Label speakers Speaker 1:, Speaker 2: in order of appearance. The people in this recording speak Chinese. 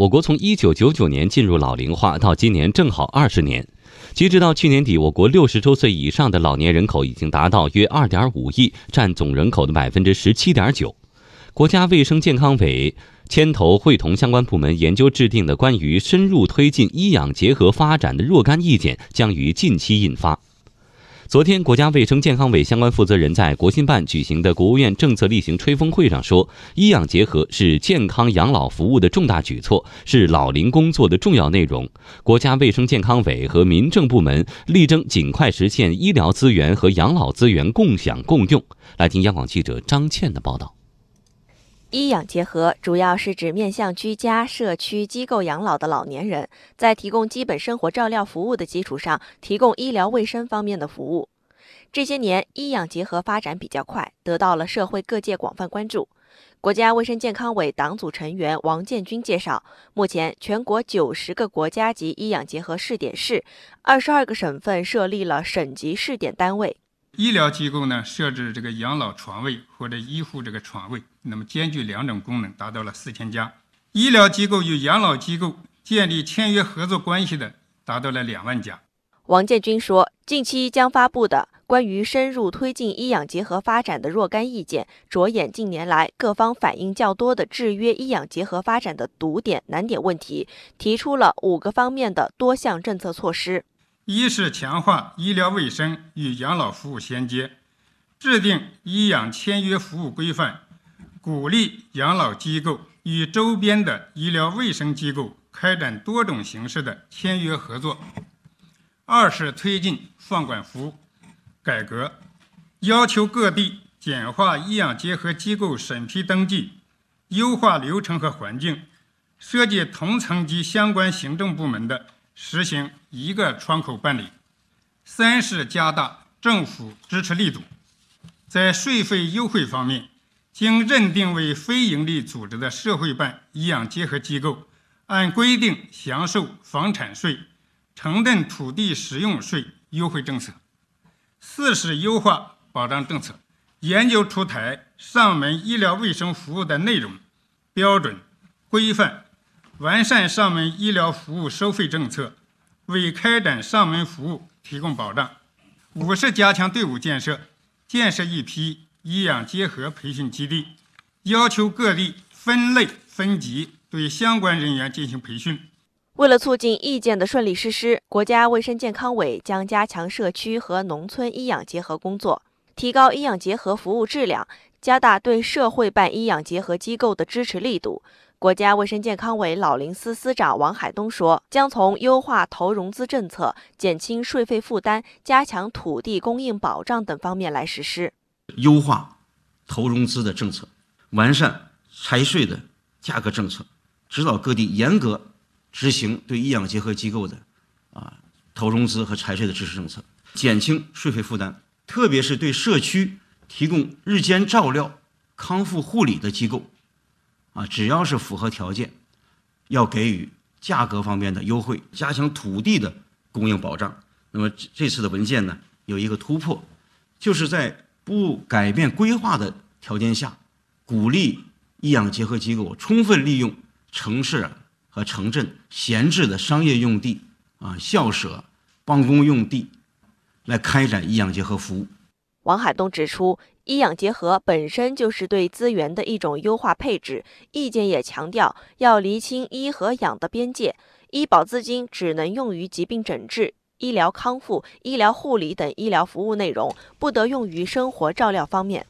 Speaker 1: 我国从一九九九年进入老龄化到今年正好二十年。截止到去年底，我国六十周岁以上的老年人口已经达到约二点五亿，占总人口的百分之十七点九。国家卫生健康委牵头会同相关部门研究制定的关于深入推进医养结合发展的若干意见将于近期印发。昨天，国家卫生健康委相关负责人在国新办举行的国务院政策例行吹风会上说：“医养结合是健康养老服务的重大举措，是老龄工作的重要内容。国家卫生健康委和民政部门力争尽快实现医疗资源和养老资源共享共用。”来听央广记者张倩的报道。
Speaker 2: 医养结合主要是指面向居家、社区、机构养老的老年人，在提供基本生活照料服务的基础上，提供医疗卫生方面的服务。这些年，医养结合发展比较快，得到了社会各界广泛关注。国家卫生健康委党组成员王建军介绍，目前全国九十个国家级医养结合试点市，二十二个省份设立了省级试点单位。
Speaker 3: 医疗机构呢设置这个养老床位或者医护这个床位，那么兼具两种功能，达到了四千家。医疗机构与养老机构建立签约合作关系的，达到了两万家。
Speaker 2: 王建军说，近期将发布的关于深入推进医养结合发展的若干意见，着眼近年来各方反映较多的制约医养结合发展的堵点难点问题，提出了五个方面的多项政策措施。
Speaker 3: 一是强化医疗卫生与养老服务衔接，制定医养签约服务规范，鼓励养老机构与周边的医疗卫生机构开展多种形式的签约合作。二是推进放管服改革，要求各地简化医养结合机构审批登记，优化流程和环境，设计同层级相关行政部门的。实行一个窗口办理。三是加大政府支持力度，在税费优惠方面，经认定为非营利组织的社会办医养结合机构，按规定享受房产税、城镇土地使用税优惠政策。四是优化保障政策，研究出台上门医疗卫生服务的内容、标准、规范。完善上门医疗服务收费政策，为开展上门服务提供保障。五是加强队伍建设，建设一批医养结合培训基地，要求各地分类分级对相关人员进行培训。
Speaker 2: 为了促进意见的顺利实施，国家卫生健康委将加强社区和农村医养结合工作，提高医养结合服务质量，加大对社会办医养结合机构的支持力度。国家卫生健康委老龄司司长王海东说，将从优化投融资政策、减轻税费负担、加强土地供应保障等方面来实施。
Speaker 4: 优化投融资的政策，完善财税的价格政策，指导各地严格执行对医养结合机构的啊投融资和财税的支持政策，减轻税费负担，特别是对社区提供日间照料、康复护理的机构。啊，只要是符合条件，要给予价格方面的优惠，加强土地的供应保障。那么这次的文件呢，有一个突破，就是在不改变规划的条件下，鼓励医养结合机构充分利用城市和城镇闲置的商业用地、啊校舍、办公用地，来开展医养结合服务。
Speaker 2: 王海东指出，医养结合本身就是对资源的一种优化配置。意见也强调，要厘清医和养的边界，医保资金只能用于疾病诊治、医疗康复、医疗护理等医疗服务内容，不得用于生活照料方面。